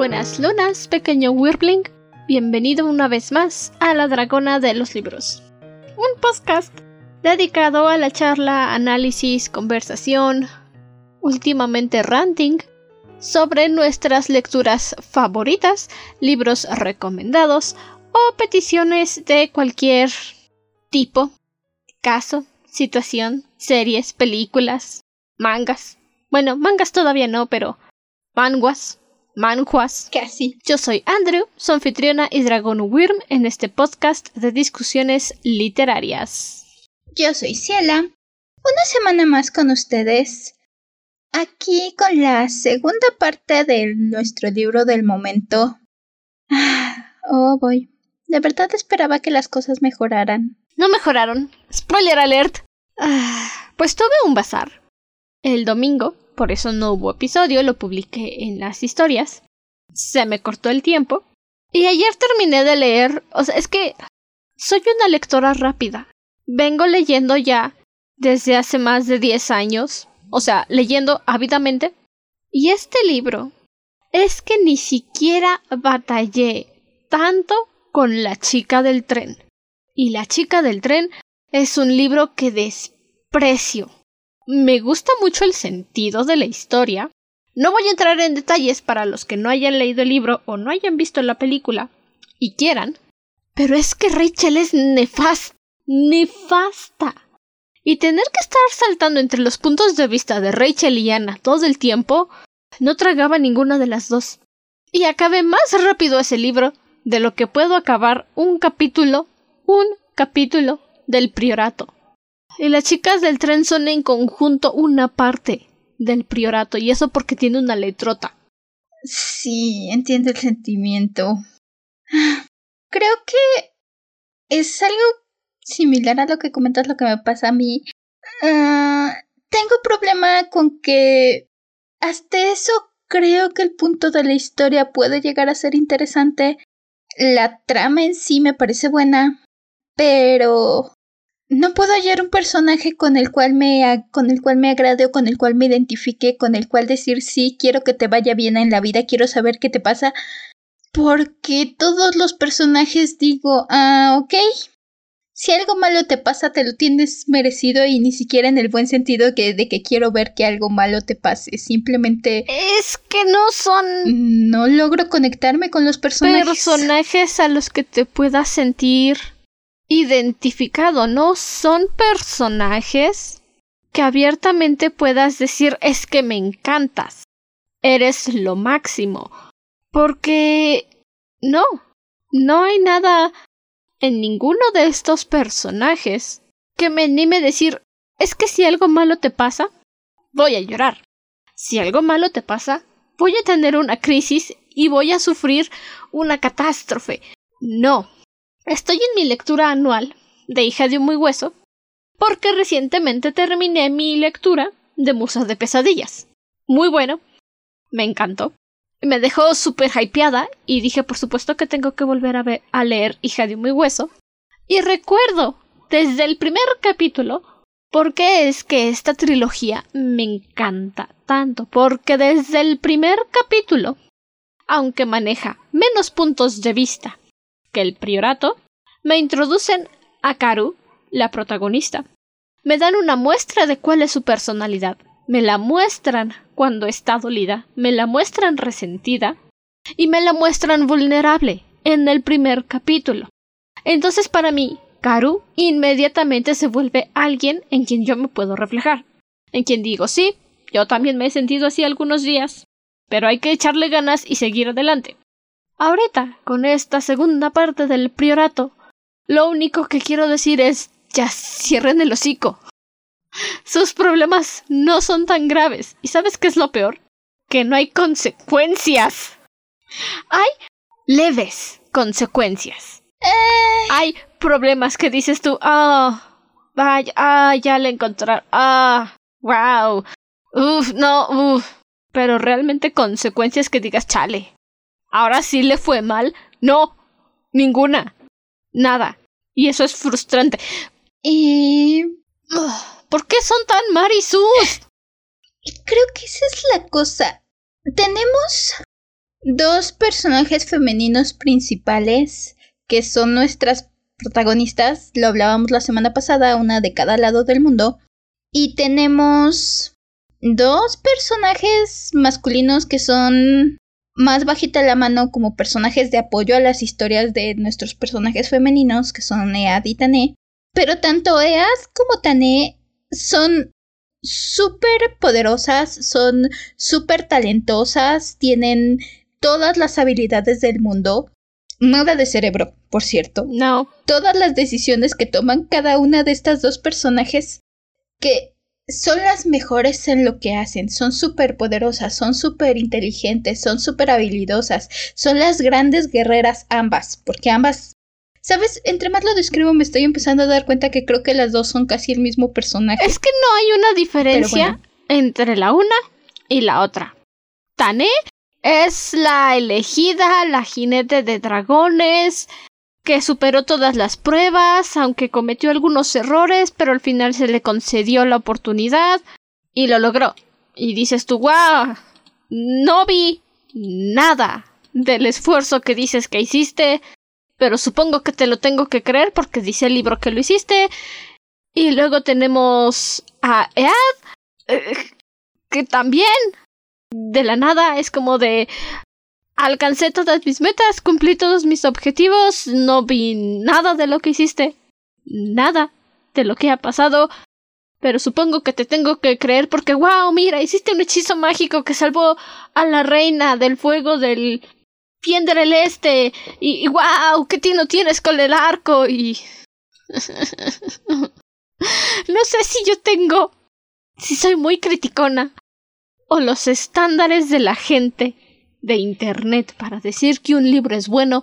Buenas lunas, pequeño Wirbling. Bienvenido una vez más a La Dragona de los Libros. Un podcast dedicado a la charla, análisis, conversación, últimamente ranting, sobre nuestras lecturas favoritas, libros recomendados o peticiones de cualquier tipo, caso, situación, series, películas, mangas. Bueno, mangas todavía no, pero manguas, manjuas. Casi. Yo soy Andrew, su anfitriona y dragón Wyrm en este podcast de discusiones literarias. Yo soy Ciela. Una semana más con ustedes. Aquí con la segunda parte de nuestro libro del momento. Oh, voy. De verdad esperaba que las cosas mejoraran. No mejoraron. Spoiler alert. Ah, pues tuve un bazar. El domingo, por eso no hubo episodio, lo publiqué en las historias. Se me cortó el tiempo. Y ayer terminé de leer. O sea, es que soy una lectora rápida. Vengo leyendo ya desde hace más de 10 años. O sea, leyendo ávidamente. Y este libro es que ni siquiera batallé tanto con la chica del tren. Y la chica del tren es un libro que desprecio. Me gusta mucho el sentido de la historia. No voy a entrar en detalles para los que no hayan leído el libro o no hayan visto la película y quieran, pero es que Rachel es nefasta. Nefasta. Y tener que estar saltando entre los puntos de vista de Rachel y Anna todo el tiempo, no tragaba ninguna de las dos. Y acabé más rápido ese libro de lo que puedo acabar un capítulo, un capítulo del priorato. Y las chicas del tren son en conjunto una parte del priorato, y eso porque tiene una letrota. Sí, entiendo el sentimiento. Creo que es algo similar a lo que comentas, lo que me pasa a mí. Ah, tengo problema con que hasta eso creo que el punto de la historia puede llegar a ser interesante. La trama en sí me parece buena, pero no puedo hallar un personaje con el cual me con el cual me agrade o con el cual me identifique, con el cual decir sí, quiero que te vaya bien en la vida, quiero saber qué te pasa, porque todos los personajes digo, ah, ok, si algo malo te pasa, te lo tienes merecido y ni siquiera en el buen sentido que, de que quiero ver que algo malo te pase. Simplemente. Es que no son. No logro conectarme con los personajes. Personajes a los que te puedas sentir identificado, no son personajes que abiertamente puedas decir es que me encantas, eres lo máximo, porque no, no hay nada en ninguno de estos personajes que me anime a decir es que si algo malo te pasa, voy a llorar. Si algo malo te pasa, voy a tener una crisis y voy a sufrir una catástrofe. No, Estoy en mi lectura anual de Hija de un muy hueso porque recientemente terminé mi lectura de Musas de Pesadillas. Muy bueno, me encantó. Me dejó súper hypeada y dije por supuesto que tengo que volver a, a leer Hija de un muy hueso. Y recuerdo desde el primer capítulo por qué es que esta trilogía me encanta tanto. Porque desde el primer capítulo, aunque maneja menos puntos de vista que el priorato, me introducen a Karu, la protagonista. Me dan una muestra de cuál es su personalidad. Me la muestran cuando está dolida, me la muestran resentida y me la muestran vulnerable en el primer capítulo. Entonces para mí, Karu inmediatamente se vuelve alguien en quien yo me puedo reflejar, en quien digo sí, yo también me he sentido así algunos días, pero hay que echarle ganas y seguir adelante. Ahorita, con esta segunda parte del priorato, lo único que quiero decir es ya cierren el hocico. Sus problemas no son tan graves. ¿Y sabes qué es lo peor? Que no hay consecuencias. Hay leves consecuencias. Eh. Hay problemas que dices tú, ah, vaya, ah, ya le encontraron, ah, wow, uff, no, uff. Pero realmente consecuencias que digas, chale, ahora sí le fue mal. No, ninguna. Nada. Y eso es frustrante. Y... ¿Por qué son tan marisus? Creo que esa es la cosa. Tenemos dos personajes femeninos principales que son nuestras protagonistas, lo hablábamos la semana pasada, una de cada lado del mundo, y tenemos dos personajes masculinos que son más bajita la mano como personajes de apoyo a las historias de nuestros personajes femeninos, que son Ead y Tané. Pero tanto Ead como Tané son súper poderosas, son súper talentosas, tienen todas las habilidades del mundo. Nada de cerebro, por cierto. No. Todas las decisiones que toman cada una de estas dos personajes que son las mejores en lo que hacen, son súper poderosas, son súper inteligentes, son súper habilidosas, son las grandes guerreras ambas, porque ambas, sabes, entre más lo describo me estoy empezando a dar cuenta que creo que las dos son casi el mismo personaje. Es que no hay una diferencia entre la una y la otra. Tane es la elegida, la jinete de dragones, que superó todas las pruebas, aunque cometió algunos errores, pero al final se le concedió la oportunidad y lo logró. Y dices tú, wow, no vi nada del esfuerzo que dices que hiciste, pero supongo que te lo tengo que creer porque dice el libro que lo hiciste. Y luego tenemos a Ead, eh, que también de la nada es como de alcancé todas mis metas, cumplí todos mis objetivos, no vi nada de lo que hiciste, nada de lo que ha pasado, pero supongo que te tengo que creer porque, wow, mira, hiciste un hechizo mágico que salvó a la reina del fuego del Pien del Este, y, y wow, ¿qué tino tienes con el arco? Y... no sé si yo tengo, si soy muy criticona, o los estándares de la gente de Internet para decir que un libro es bueno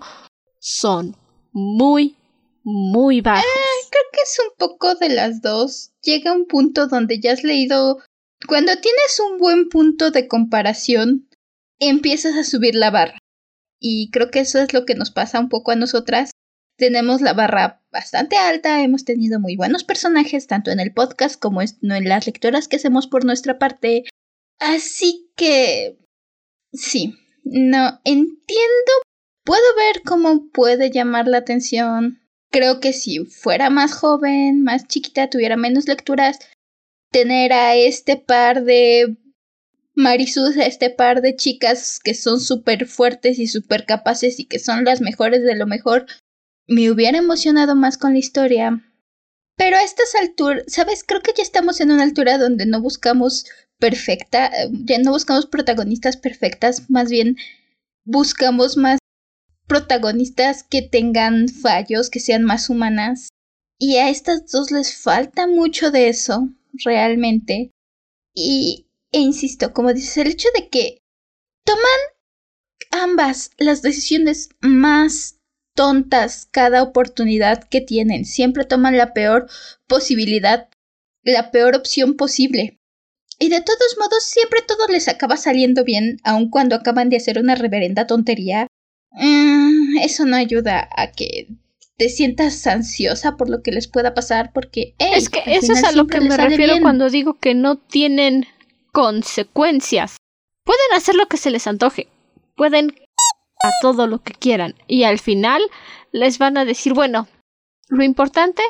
son muy, muy bajos. Eh, creo que es un poco de las dos. Llega un punto donde ya has leído... Cuando tienes un buen punto de comparación, empiezas a subir la barra. Y creo que eso es lo que nos pasa un poco a nosotras. Tenemos la barra bastante alta, hemos tenido muy buenos personajes, tanto en el podcast como en las lectoras que hacemos por nuestra parte. Así que... Sí, no, entiendo. Puedo ver cómo puede llamar la atención. Creo que si fuera más joven, más chiquita, tuviera menos lecturas, tener a este par de Marisús, a este par de chicas que son súper fuertes y súper capaces y que son las mejores de lo mejor, me hubiera emocionado más con la historia. Pero a estas alturas, ¿sabes? Creo que ya estamos en una altura donde no buscamos perfecta, ya no buscamos protagonistas perfectas, más bien buscamos más protagonistas que tengan fallos, que sean más humanas. Y a estas dos les falta mucho de eso, realmente. Y, e insisto, como dices, el hecho de que toman ambas las decisiones más tontas cada oportunidad que tienen, siempre toman la peor posibilidad, la peor opción posible. Y de todos modos, siempre todo les acaba saliendo bien, aun cuando acaban de hacer una reverenda tontería. Mm, eso no ayuda a que te sientas ansiosa por lo que les pueda pasar, porque... es que eso es a lo que me refiero cuando digo que no tienen consecuencias. Pueden hacer lo que se les antoje. Pueden a todo lo que quieran. Y al final les van a decir, bueno, lo importante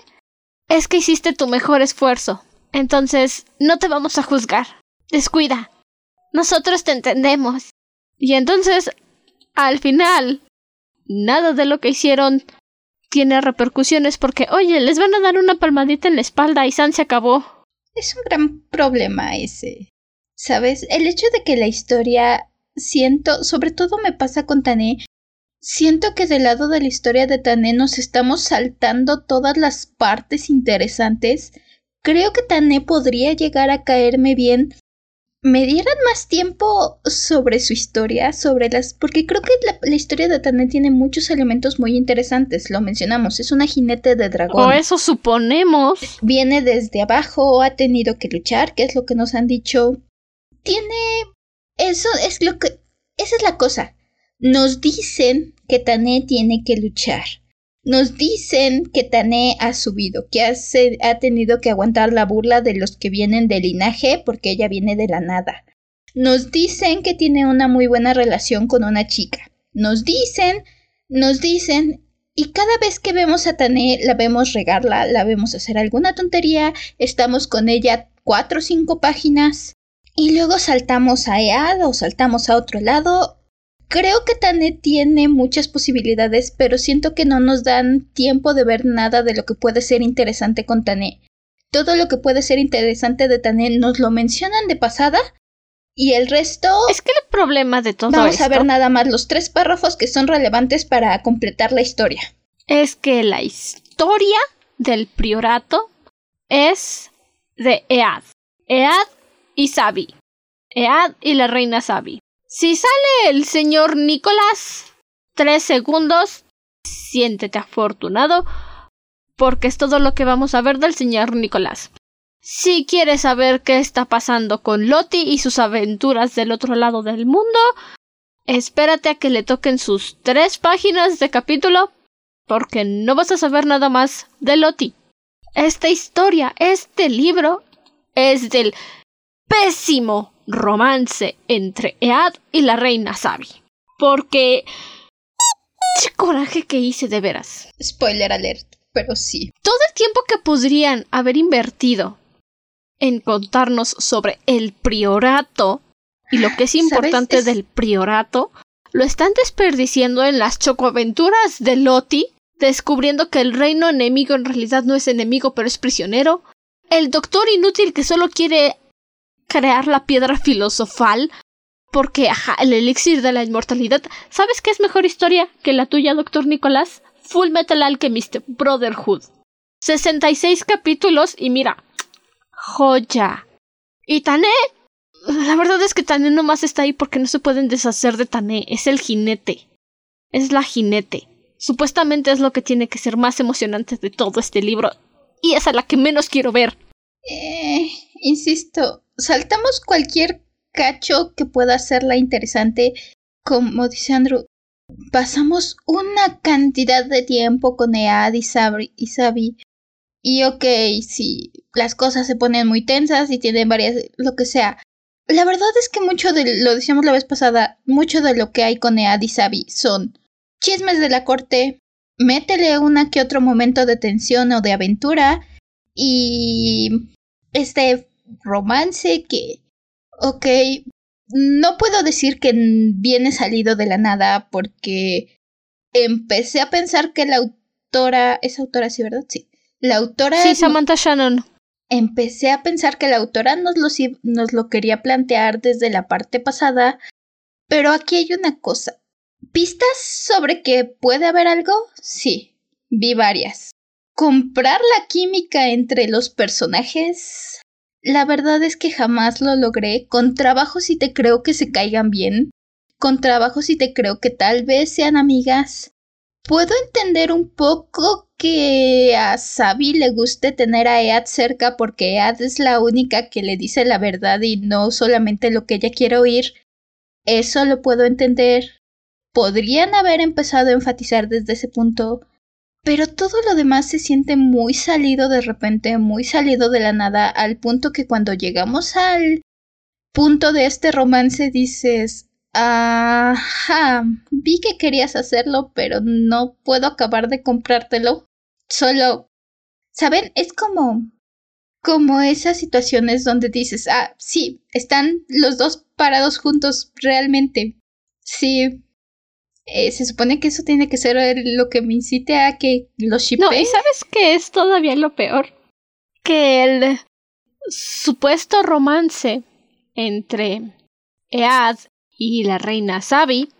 es que hiciste tu mejor esfuerzo. Entonces, no te vamos a juzgar. Descuida. Nosotros te entendemos. Y entonces, al final, nada de lo que hicieron tiene repercusiones porque, oye, les van a dar una palmadita en la espalda y San se acabó. Es un gran problema ese. ¿Sabes? El hecho de que la historia siento, sobre todo me pasa con Tané, siento que del lado de la historia de Tané nos estamos saltando todas las partes interesantes creo que Tané podría llegar a caerme bien. Me dieran más tiempo sobre su historia, sobre las. porque creo que la, historia de Tané tiene muchos elementos muy interesantes. Lo mencionamos, es una jinete de dragón. O eso suponemos. Viene desde abajo, ha tenido que luchar, que es lo que nos han dicho. Tiene. Eso es lo que. Esa es la cosa. Nos dicen que Tané tiene que luchar nos dicen que Tané ha subido, que ha, tenido que aguantar la burla de los que vienen del linaje porque ella viene de la nada. Nos dicen que tiene una muy buena relación con una chica. Nos dicen, nos dicen, y cada vez que vemos a Tané, la vemos regarla, la vemos hacer alguna tontería, estamos con ella cuatro o cinco páginas, y luego saltamos a EAD o saltamos a otro lado. Creo que Tané tiene muchas posibilidades, pero siento que no nos dan tiempo de ver nada de lo que puede ser interesante con Tané. Todo lo que puede ser interesante de Tané nos lo mencionan de pasada y el resto... Es que el problema de todo Vamos a ver nada más los tres párrafos que son relevantes para completar la historia. Es que la historia del priorato es de Ead. Ead y Sabi. Ead y la reina Sabi. Si sale el señor Nicolás, tres segundos, siéntete afortunado, porque es todo lo que vamos a ver del señor Nicolás. Si quieres saber qué está pasando con Loti y sus aventuras del otro lado del mundo, espérate a que le toquen sus tres páginas de capítulo, porque no vas a saber nada más de Loti. Esta historia, este libro, es del pésimo romance entre Ead y la reina Sabi. Porque... ¡Qué coraje que hice de veras! Spoiler alert, pero sí. Todo el tiempo que podrían haber invertido en contarnos sobre el priorato y lo que es importante del priorato, lo están desperdiciando en las chocoaventuras de Loti, descubriendo que el reino enemigo en realidad no es enemigo pero es prisionero, el doctor inútil que solo quiere crear la piedra filosofal porque, ajá, el elixir de la inmortalidad. ¿Sabes qué es mejor historia que la tuya, doctor Nicolás? Full Metal Alchemist Brotherhood. 66 capítulos y mira, joya. Y Tané. La verdad es que Tané nomás está ahí porque no se pueden deshacer de Tané. Es el jinete. Es la jinete. Supuestamente es lo que tiene que ser más emocionante de todo este libro. Y es a la que menos quiero ver. Eh, insisto, saltamos cualquier cacho que pueda hacerla interesante. Como dice Andrew, pasamos una cantidad de tiempo con Ead y Sabi y ok, si las cosas se ponen muy tensas y tienen varias, lo que sea. La verdad es que mucho de, lo decíamos la vez pasada, mucho de lo que hay con Ead y Sabi son chismes de la corte, métele una que otro momento de tensión o de aventura y este romance que, ok, no puedo decir que viene salido de la nada porque empecé a pensar que la autora, es autora, sí, ¿verdad? Sí la autora... Sí, Samantha Shannon. Empecé a pensar que la autora nos lo, nos lo quería plantear desde la parte pasada, pero aquí hay una cosa. ¿Pistas sobre que puede haber algo? Sí, vi varias. ¿Comprar la química entre los personajes? La verdad es que jamás lo logré. Con trabajo sí te creo que se caigan bien. Con trabajo sí te creo que tal vez sean amigas. Puedo entender un poco que a Sabi le guste tener a Ead cerca porque Ead es la única que le dice la verdad y no solamente lo que ella quiere oír. Eso lo puedo entender. Podrían haber empezado a enfatizar desde ese punto, pero todo lo demás se siente muy salido de repente, muy salido de la nada, al punto que cuando llegamos al punto de este romance dices, Ajá, vi que querías hacerlo, pero no puedo acabar de comprártelo. Solo, ¿saben? Es como, como esas situaciones donde dices, ah, sí, están los dos parados juntos realmente. Sí. Eh, se supone que eso tiene que ser lo que me incite a que los shippee. No, ¿y sabes qué es todavía lo peor? Que el supuesto romance entre Ead y la reina Sabi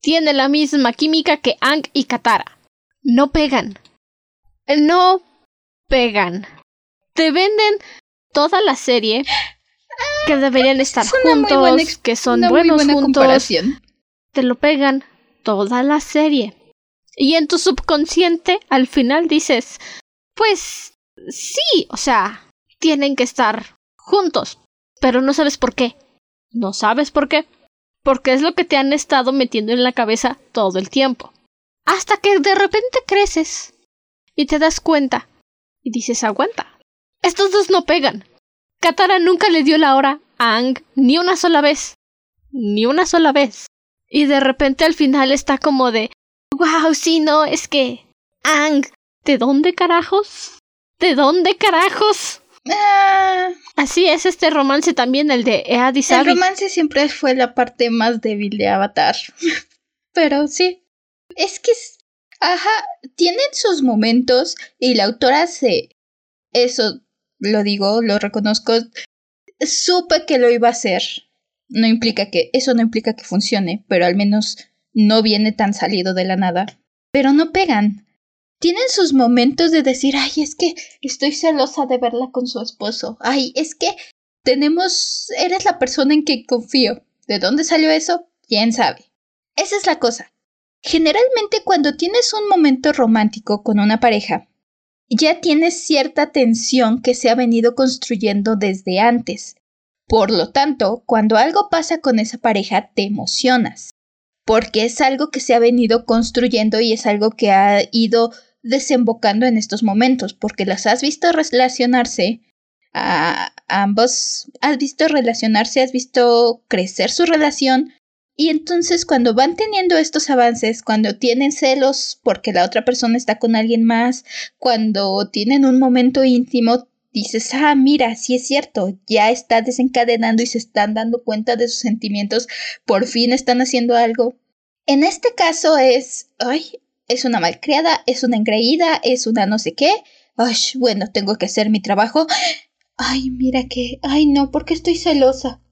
tiene la misma química que Ang y Katara. No pegan. No pegan. Te venden toda la serie que deberían estar juntos, que son buenos juntos. Te lo pegan toda la serie. Y en tu subconsciente al final dices, pues sí, o sea, tienen que estar juntos, pero no sabes por qué. No sabes por qué porque es lo que te han estado metiendo en la cabeza todo el tiempo. Hasta que de repente creces y te das cuenta y dices aguanta. Estos dos no pegan. Katara nunca le dio la hora a Ang ni una sola vez. Ni una sola vez. Y de repente al final está como de Wow, sí, no, es que. Ang, ¿de dónde carajos? ¿De dónde carajos? Ah, Así es este romance también, el de Ead y el romance siempre fue la parte más débil de Avatar. Pero sí. Es que. Ajá, tienen sus momentos y la autora se. Eso lo digo, lo reconozco. Supe que lo iba a hacer. No implica que. Eso no implica que funcione, pero al menos no viene tan salido de la nada. Pero no pegan. Tienen sus momentos de decir, ay, es que estoy celosa de verla con su esposo. Ay, es que tenemos. Eres la persona en que confío. ¿De dónde salió eso? ¿Quién sabe? Esa es la cosa. Generalmente cuando tienes un momento romántico con una pareja, ya tienes cierta tensión que se ha venido construyendo desde antes. Por lo tanto, cuando algo pasa con esa pareja, te emocionas. Porque es algo que se ha venido construyendo y es algo que ha ido desembocando en estos momentos, porque las has visto relacionarse a ambos, has visto relacionarse, has visto crecer su relación, y entonces cuando van teniendo estos avances, cuando tienen celos porque la otra persona está con alguien más, cuando tienen un momento íntimo, dices, ah, mira, sí es cierto, ya está desencadenando y se están dando cuenta de sus sentimientos, por fin están haciendo algo. En este caso es, ay, es una malcriada, es una engreída, es una no sé qué. Ay, bueno, tengo que hacer mi trabajo. Ay, mira que, ay no, porque estoy celosa.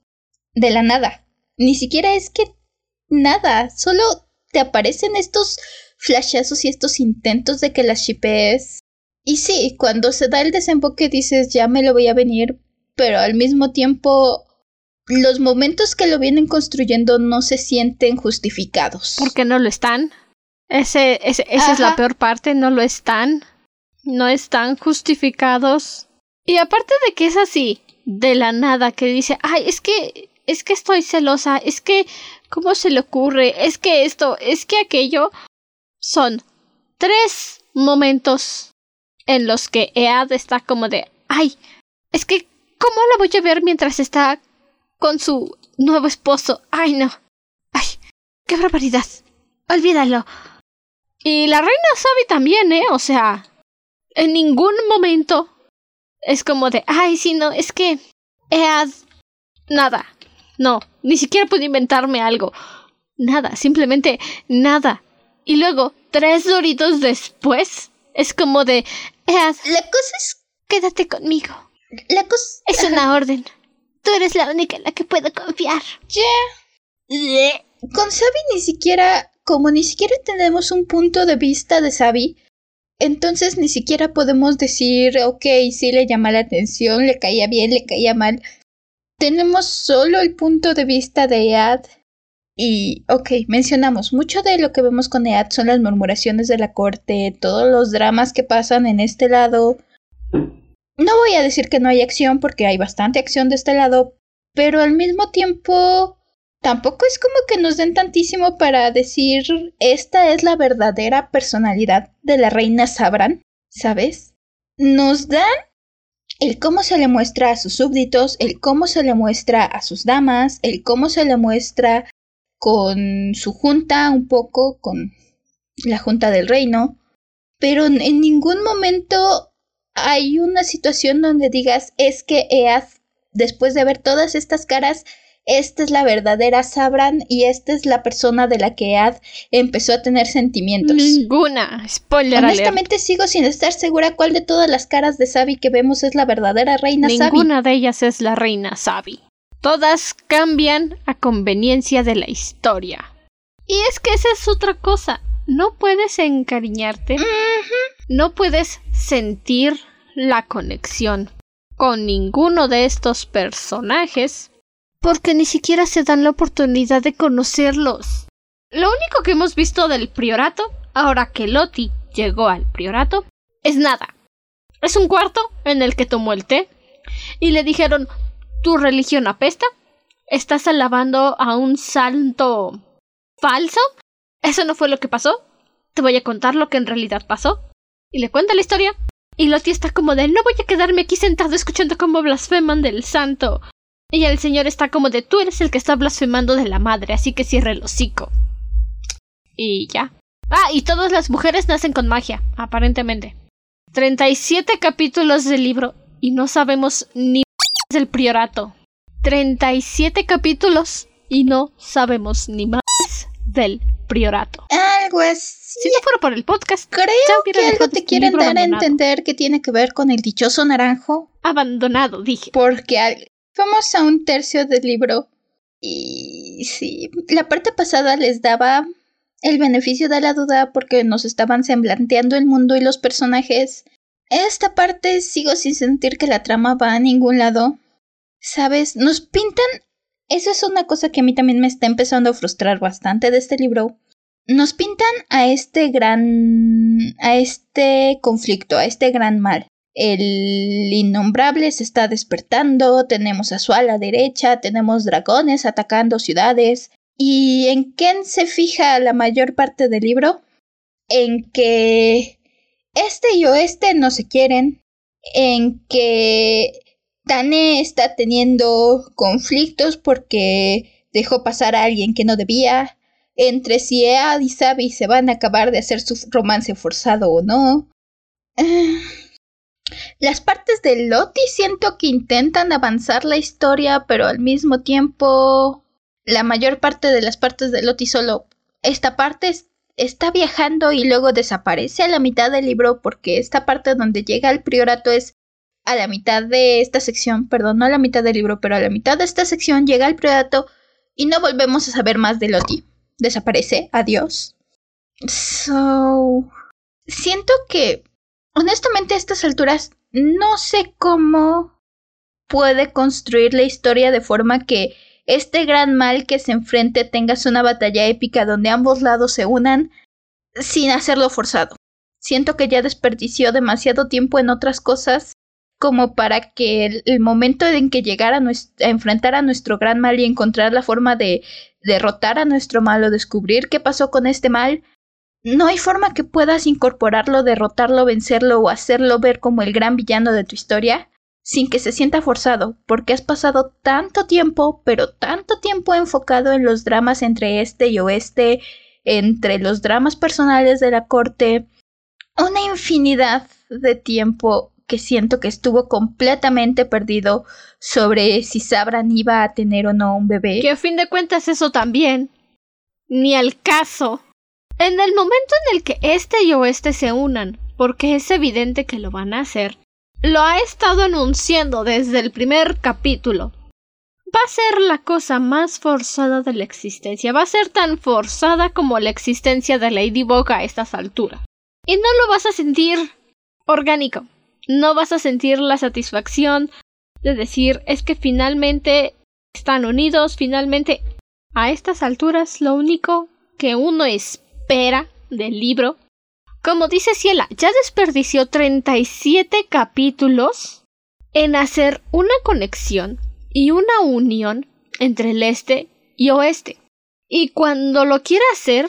De la nada. Ni siquiera es que nada, solo te aparecen estos flashazos y estos intentos de que las shipees. Y sí, cuando se da el desemboque dices, ya me lo voy a venir, pero al mismo tiempo los momentos que lo vienen construyendo no se sienten justificados. Porque no lo están. Ese, ese- esa es la peor parte, no lo están. No están justificados. Y aparte de que es así, de la nada, que dice, ay, es que, es que estoy celosa, es que, ¿cómo se le ocurre? Es que esto, es que aquello. Son tres momentos en los que Ead está como de, ay, es que, ¿cómo la voy a ver mientras está con su nuevo esposo? Ay, no. Ay, qué barbaridad. Olvídalo. Y la reina Sabi también, ¿eh? O sea, en ningún momento es como de, ay, sí, no, es que Ead, nada. No, ni siquiera pude inventarme algo. Nada, simplemente nada. Y luego, tres doritos después, es como de, Ead, La cosa es, quédate conmigo. la cosa Es una orden. Tú eres la única en la que puedo confiar. Con Sabi ni siquiera, como ni siquiera tenemos un punto de vista de Sabi, entonces ni siquiera podemos decir, ok, sí le llama la atención, le caía bien, le caía mal. Tenemos solo el punto de vista de Ead. Y, ok, mencionamos, mucho de lo que vemos con Ead son las murmuraciones de la corte, todos los dramas que pasan en este lado. No voy a decir que no hay acción porque hay bastante acción de este lado, pero al mismo tiempo tampoco es como que nos den tantísimo para decir esta es la verdadera personalidad de la reina Sabran, ¿sabes? Nos dan el cómo se le muestra a sus súbditos, el cómo se le muestra a sus damas, el cómo se le muestra con su junta un poco, con la junta del reino, pero en ningún momento hay una situación donde digas es que Ead, después de ver todas estas caras, esta es la verdadera Sabran y esta es la persona de la que Ead empezó a tener sentimientos. Ninguna. Spoiler alert. Honestamente sigo sin estar segura cuál de todas las caras de Sabi que vemos es la verdadera reina Sabi. Ninguna de ellas es la reina Sabi. Todas cambian a conveniencia de la historia. Y es que esa es otra cosa. No puedes encariñarte, no puedes sentir la conexión con ninguno de estos personajes porque ni siquiera se dan la oportunidad de conocerlos. Lo único que hemos visto del priorato, ahora que Loti llegó al priorato, es nada. Es un cuarto en el que tomó el té y le dijeron tu religión apesta, estás alabando a un santo falso. Eso no fue lo que pasó. Te voy a contar lo que en realidad pasó. Y le cuenta la historia. Y Loti está como de no voy a quedarme aquí sentado escuchando cómo blasfeman del santo. Y el señor está como de tú eres el que está blasfemando de la madre, así que cierre el hocico. Y ya. Ah, y todas las mujeres nacen con magia, aparentemente. 37 capítulos del libro y no sabemos ni del priorato. 37 capítulos y no sabemos ni más del priorato. Algo así. Si no fuera por el podcast, creo que algo te quieren dar a entender que tiene que ver con el dichoso naranjo. Abandonado, dije. Porque vamos a un tercio del libro y sí, la parte pasada les daba el beneficio de la duda porque nos estaban semblanteando el mundo y los personajes. Esta parte sigo sin sentir que la trama va a ningún lado. ¿Sabes? Nos pintan... Eso es una cosa que a mí también me está empezando a frustrar bastante de este libro. Nos pintan a este gran... a este conflicto, a este gran mal. El innombrable se está despertando, tenemos a su ala derecha, tenemos dragones atacando ciudades, ¿Y en quién se fija la mayor parte del libro? En que este y oeste no se quieren, en que Tane está teniendo conflictos porque dejó pasar a alguien que no debía, entre si Ead y Sabi se van a acabar de hacer su romance forzado o no. Las partes de Loti siento que intentan avanzar la historia, pero al mismo tiempo la mayor parte de las partes de Loti solo esta parte está viajando y luego desaparece a la mitad del libro porque esta parte donde llega el priorato es a la mitad de esta sección, perdón, no a la mitad del libro, pero a la mitad de esta sección llega el priorato y no volvemos a saber más de Loti. Desaparece, adiós. So... Siento que, honestamente, a estas alturas no sé cómo puede construir la historia de forma que este gran mal que se enfrente tengas una batalla épica donde ambos lados se unan sin hacerlo forzado. Siento que ya desperdició demasiado tiempo en otras cosas como para que el, momento en que llegara a, enfrentar a nuestro gran mal y encontrar la forma de derrotar a nuestro mal o descubrir qué pasó con este mal, no hay forma que puedas incorporarlo, derrotarlo, vencerlo o hacerlo ver como el gran villano de tu historia sin que se sienta forzado, porque has pasado tanto tiempo, pero tanto tiempo enfocado en los dramas entre este y oeste, entre los dramas personales de la corte, una infinidad de tiempo que siento que estuvo completamente perdido sobre si Sabran iba a tener o no un bebé. Que a fin de cuentas eso también. Ni al caso. En el momento en el que este y oeste se unan, porque es evidente que lo van a hacer, lo ha estado anunciando desde el primer capítulo. Va a ser la cosa más forzada de la existencia. Va a ser tan forzada como la existencia de Ladybug a estas alturas. Y no lo vas a sentir orgánico. No vas a sentir la satisfacción de decir es que finalmente están unidos, finalmente a estas alturas lo único que uno espera del libro como dice Ciela, ya desperdició 37 capítulos en hacer una conexión y una unión entre el este y oeste. Y cuando lo quiera hacer,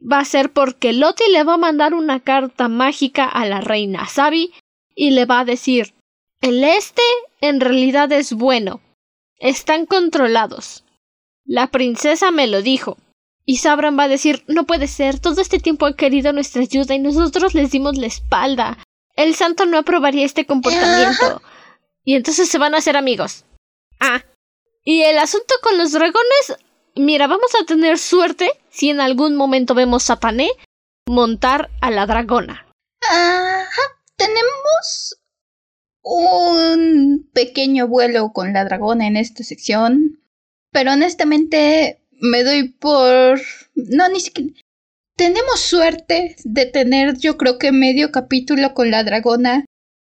va a ser porque Loti le va a mandar una carta mágica a la reina Sabi y le va a decir el este en realidad es bueno. Están controlados. La princesa me lo dijo. Y Sabran va a decir no puede ser, todo este tiempo han querido nuestra ayuda y nosotros les dimos la espalda. El santo no aprobaría este comportamiento. Y entonces se van a hacer amigos. Ah. Y el asunto con los dragones. Mira, vamos a tener suerte si en algún momento vemos a Pané montar a la dragona. Ajá. Tenemos un pequeño vuelo con la dragona en esta sección. Pero honestamente me doy por... No, ni siquiera... Tenemos suerte de tener yo creo que medio capítulo con la dragona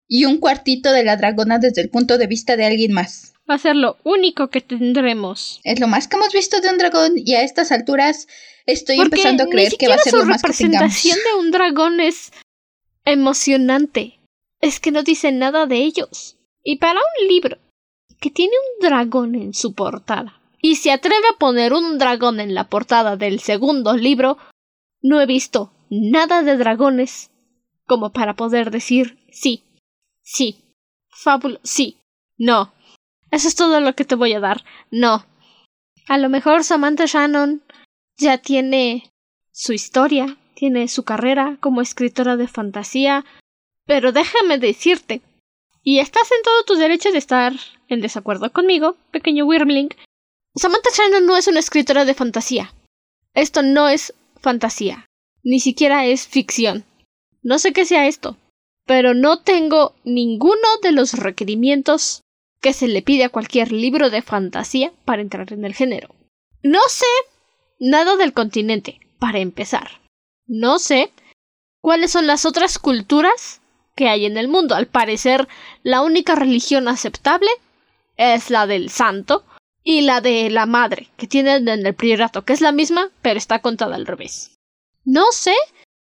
y un cuartito de la dragona desde el punto de vista de alguien más. Va a ser lo único que tendremos. Es lo más que hemos visto de un dragón y a estas alturas estoy empezando a creer que va a ser lo más que tengamos. La representación de un dragón es emocionante. Es que no dice nada de ellos. Y para un libro que tiene un dragón en su portada y se atreve a poner un dragón en la portada del segundo libro, no he visto nada de dragones como para poder decir sí, sí, fábulo, sí, no. Eso es todo lo que te voy a dar. No. A lo mejor Samantha Shannon ya tiene su historia, tiene su carrera como escritora de fantasía, pero déjame decirte, y estás en todo tu derecho de estar en desacuerdo conmigo, pequeño Wyrmling, Samantha Shannon no es una escritora de fantasía. Esto no es fantasía, ni siquiera es ficción. No sé qué sea esto, pero no tengo ninguno de los requerimientos que se le pide a cualquier libro de fantasía para entrar en el género. No sé nada del continente, para empezar. No sé cuáles son las otras culturas que hay en el mundo. Al parecer, la única religión aceptable es la del santo y la de la madre, que tienen en el priorato, que es la misma, pero está contada al revés. No sé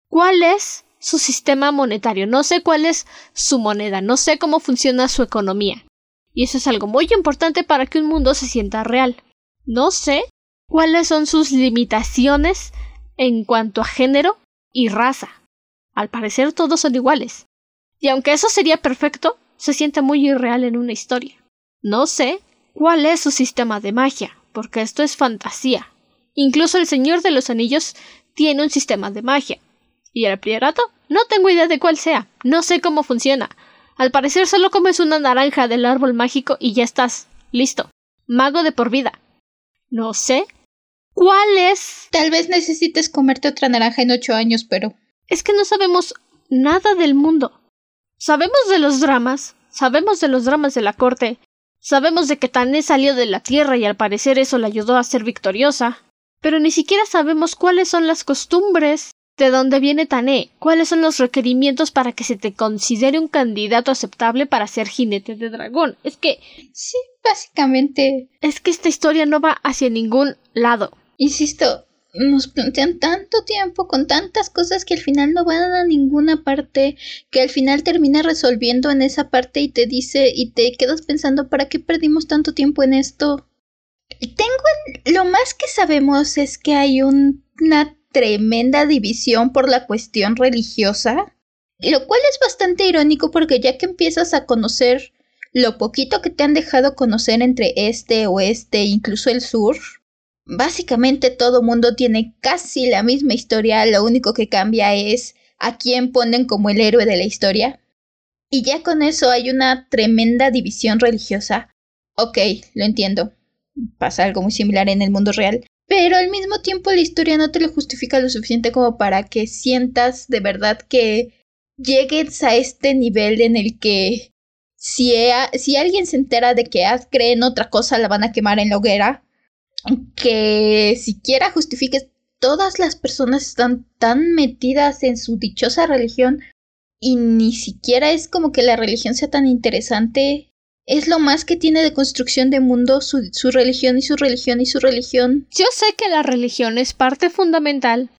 cuál es su sistema monetario, no sé cuál es su moneda, no sé cómo funciona su economía. Y eso es algo muy importante para que un mundo se sienta real. No sé cuáles son sus limitaciones en cuanto a género y raza. Al parecer todos son iguales. Y aunque eso sería perfecto, se siente muy irreal en una historia. No sé cuál es su sistema de magia, porque esto es fantasía. Incluso el Señor de los Anillos tiene un sistema de magia. ¿Y el priorato? No tengo idea de cuál sea, no sé cómo funciona. Al parecer solo comes una naranja del árbol mágico y ya estás. Listo. Mago de por vida. No sé. ¿Cuál es? Tal vez necesites comerte otra naranja en ocho años, pero. Es que no sabemos nada del mundo. Sabemos de los dramas, sabemos de los dramas de la corte, sabemos de que Tané salió de la tierra y al parecer eso le ayudó a ser victoriosa, pero ni siquiera sabemos cuáles son las costumbres de dónde viene Tané, cuáles son los requerimientos para que se te considere un candidato aceptable para ser jinete de dragón. Es que. Sí, básicamente. Es que esta historia no va hacia ningún lado. Insisto, nos plantean tanto tiempo con tantas cosas que al final no van a ninguna parte, que al final termina resolviendo en esa parte y te dice y te quedas pensando ¿para qué perdimos tanto tiempo en esto? Tengo lo más que sabemos es que hay una tremenda división por la cuestión religiosa, lo cual es bastante irónico porque ya que empiezas a conocer lo poquito que te han dejado conocer entre este, oeste, incluso el sur, Básicamente todo mundo tiene casi la misma historia, lo único que cambia es a quién ponen como el héroe de la historia. Y ya con eso hay una tremenda división religiosa. Ok, lo entiendo. Pasa algo muy similar en el mundo real. Pero al mismo tiempo la historia no te lo justifica lo suficiente como para que sientas de verdad que llegues a este nivel en el que si, si alguien se entera de que cree en otra cosa la van a quemar en la hoguera que siquiera justifique todas las personas están tan metidas en su dichosa religión y ni siquiera es como que la religión sea tan interesante. Es lo más que tiene de construcción de mundo su, su religión y su religión y su religión. Yo sé que la religión es parte fundamental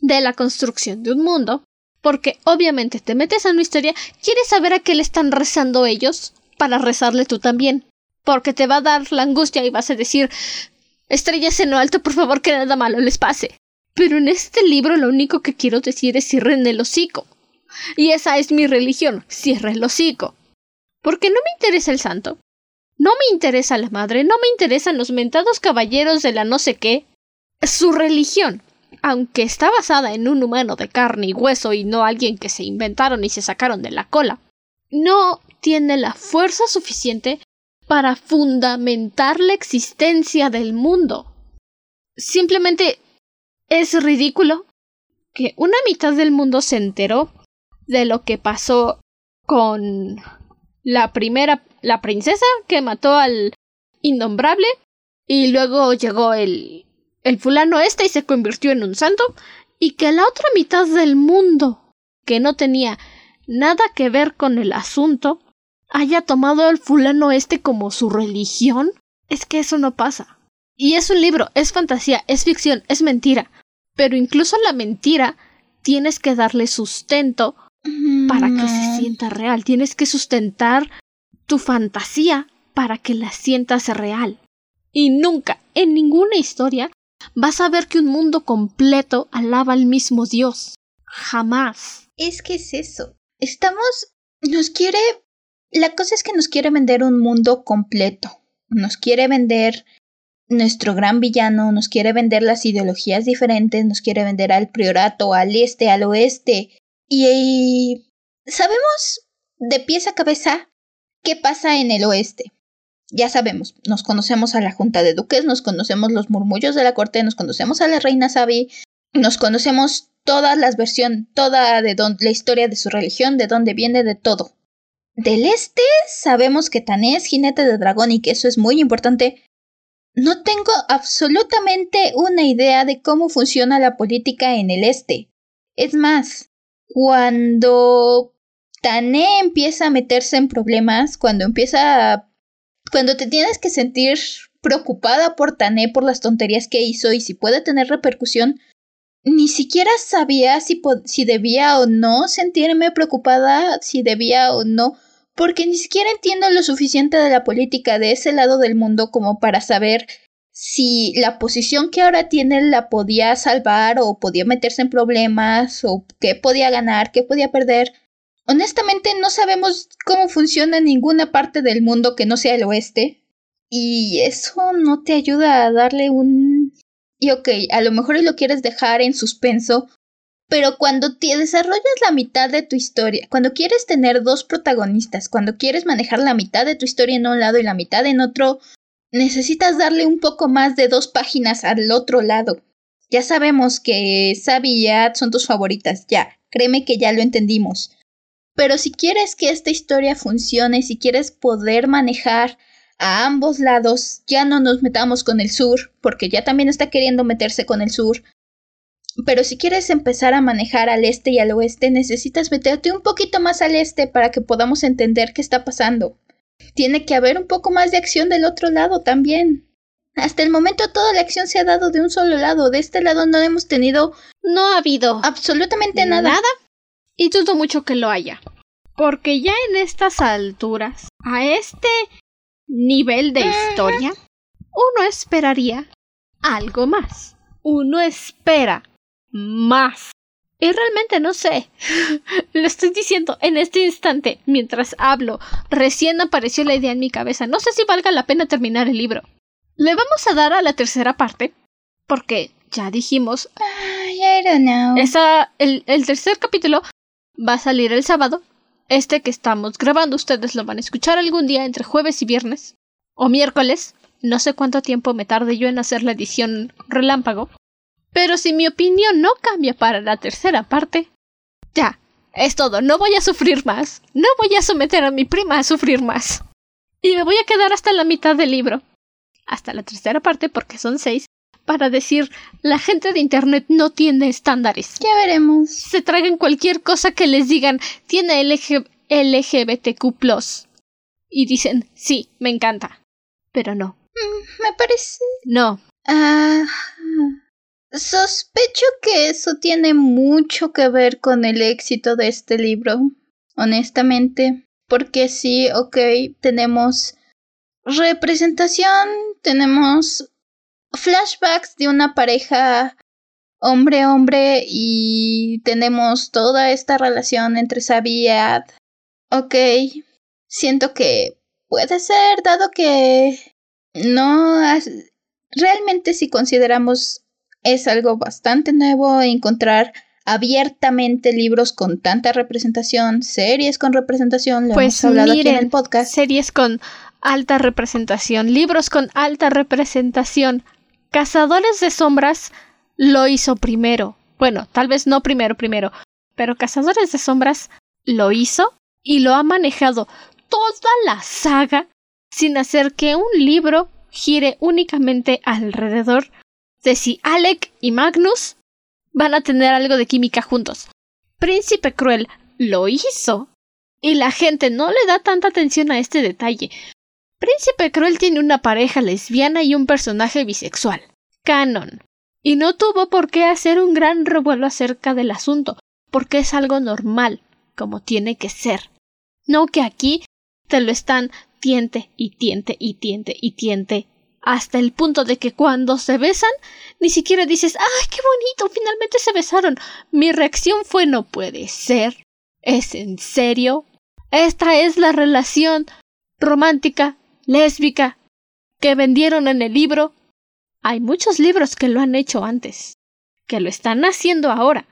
de la construcción de un mundo, porque obviamente te metes en una historia, quieres saber a qué le están rezando ellos para rezarle tú también, porque te va a dar la angustia y vas a decir Estrellas en lo alto, por favor, que nada malo les pase. Pero en este libro lo único que quiero decir es cierren el hocico. Y esa es mi religión, cierra el hocico. Porque no me interesa el santo. No me interesa la madre, no me interesan los mentados caballeros de la no sé qué. Su religión, aunque está basada en un humano de carne y hueso y no alguien que se inventaron y se sacaron de la cola, no tiene la fuerza suficiente para fundamentar la existencia del mundo. Simplemente es ridículo que una mitad del mundo se enteró de lo que pasó con la primera, la princesa que mató al innombrable y luego llegó el, el fulano este y se convirtió en un santo y que la otra mitad del mundo que no tenía nada que ver con el asunto haya tomado al fulano este como su religión, es que eso no pasa. Y es un libro, es fantasía, es ficción, es mentira. Pero incluso la mentira tienes que darle sustento para que se sienta real. Tienes que sustentar tu fantasía para que la sientas real. Y nunca, en ninguna historia, vas a ver que un mundo completo alaba al mismo Dios. Jamás. Es que es eso. Estamos. nos quiere la cosa es que nos quiere vender un mundo completo. nos quiere vender nuestro gran villano, nos quiere vender las ideologías diferentes, nos quiere vender al priorato, al este, al oeste. Y, sabemos de pies a cabeza qué pasa en el oeste. Ya sabemos, nos conocemos a la Junta de Duques, nos conocemos los murmullos de la corte, nos conocemos a la reina Sabi, nos conocemos todas las versiones, toda de la historia de su religión, de dónde viene, de todo. Del este sabemos que Tané es jinete de dragón y que eso es muy importante. No tengo absolutamente una idea de cómo funciona la política en el este. Es más, cuando Tané empieza a meterse en problemas, cuando empieza a... cuando te tienes que sentir preocupada por Tané por las tonterías que hizo y si puede tener repercusión, ni siquiera sabía si, si debía o no sentirme preocupada, si debía o no, porque ni siquiera entiendo lo suficiente de la política de ese lado del mundo como para saber si la posición que ahora tiene la podía salvar o podía meterse en problemas o qué podía ganar, qué podía perder. Honestamente no sabemos cómo funciona ninguna parte del mundo que no sea el oeste. Y eso no te ayuda a darle un y ok, a lo mejor lo quieres dejar en suspenso, pero cuando te desarrollas la mitad de tu historia, cuando quieres tener dos protagonistas, cuando quieres manejar la mitad de tu historia en un lado y la mitad en otro, necesitas darle un poco más de dos páginas al otro lado. Ya sabemos que Sabi y Ad son tus favoritas, ya, créeme que ya lo entendimos. Pero si quieres que esta historia funcione, si quieres poder manejar a ambos lados, ya no nos metamos con el sur, porque ya también está queriendo meterse con el sur. Pero si quieres empezar a manejar al este y al oeste, necesitas meterte un poquito más al este para que podamos entender qué está pasando. Tiene que haber un poco más de acción del otro lado también. Hasta el momento toda la acción se ha dado de un solo lado. De este lado no hemos tenido. No ha habido. Absolutamente nada. Nada. Y dudo mucho que lo haya. Porque ya en estas alturas, a este nivel de historia, uno esperaría algo más. Uno espera más. Y realmente no sé. Lo estoy diciendo en este instante, mientras hablo. Recién apareció la idea en mi cabeza. No sé si valga la pena terminar el libro. Le vamos a dar a la tercera parte, porque ya dijimos. I don't know. Esa, el, el tercer capítulo va a salir el sábado este que estamos grabando ustedes lo van a escuchar algún día entre jueves y viernes. O miércoles. No sé cuánto tiempo me tarde yo en hacer la edición relámpago. Pero si mi opinión no cambia para la tercera parte, ya, es todo, no voy a sufrir más, no voy a someter a mi prima a sufrir más. Y me voy a quedar hasta la mitad del libro, hasta la tercera parte porque son seis, para decir la gente de Internet no tiene estándares. Ya veremos. Se tragan cualquier cosa que les digan tiene LG LGBTQ. Y dicen sí, me encanta. Pero no. Mm, me parece. No. Ah. sospecho que eso tiene mucho que ver con el éxito de este libro. Honestamente. Porque sí, ok, tenemos representación, tenemos flashbacks de una pareja hombre-hombre y tenemos toda esta relación entre Sabi y Ad. Ok, siento que puede ser, dado que no... Realmente si consideramos es algo bastante nuevo encontrar abiertamente libros con tanta representación, series con representación, lo pues hemos hablado aquí en el podcast. Series con alta representación, libros con alta representación, Cazadores de Sombras lo hizo primero. Bueno, tal vez no primero, primero, pero Cazadores de Sombras lo hizo y lo ha manejado toda la saga sin hacer que un libro gire únicamente alrededor de si Alec y Magnus van a tener algo de química juntos. Príncipe Cruel lo hizo y la gente no le da tanta atención a este detalle, Príncipe Cruel tiene una pareja lesbiana y un personaje bisexual. Canon. Y no tuvo por qué hacer un gran revuelo acerca del asunto, porque es algo normal, como tiene que ser. No que aquí te lo están tiente y tiente y tiente y tiente hasta el punto de que cuando se besan ni siquiera dices ¡ay, qué bonito! Finalmente se besaron. Mi reacción fue no puede ser. ¿Es en serio? Esta es la relación romántica lésbica que vendieron en el libro. Hay muchos libros que lo han hecho antes, que lo están haciendo ahora,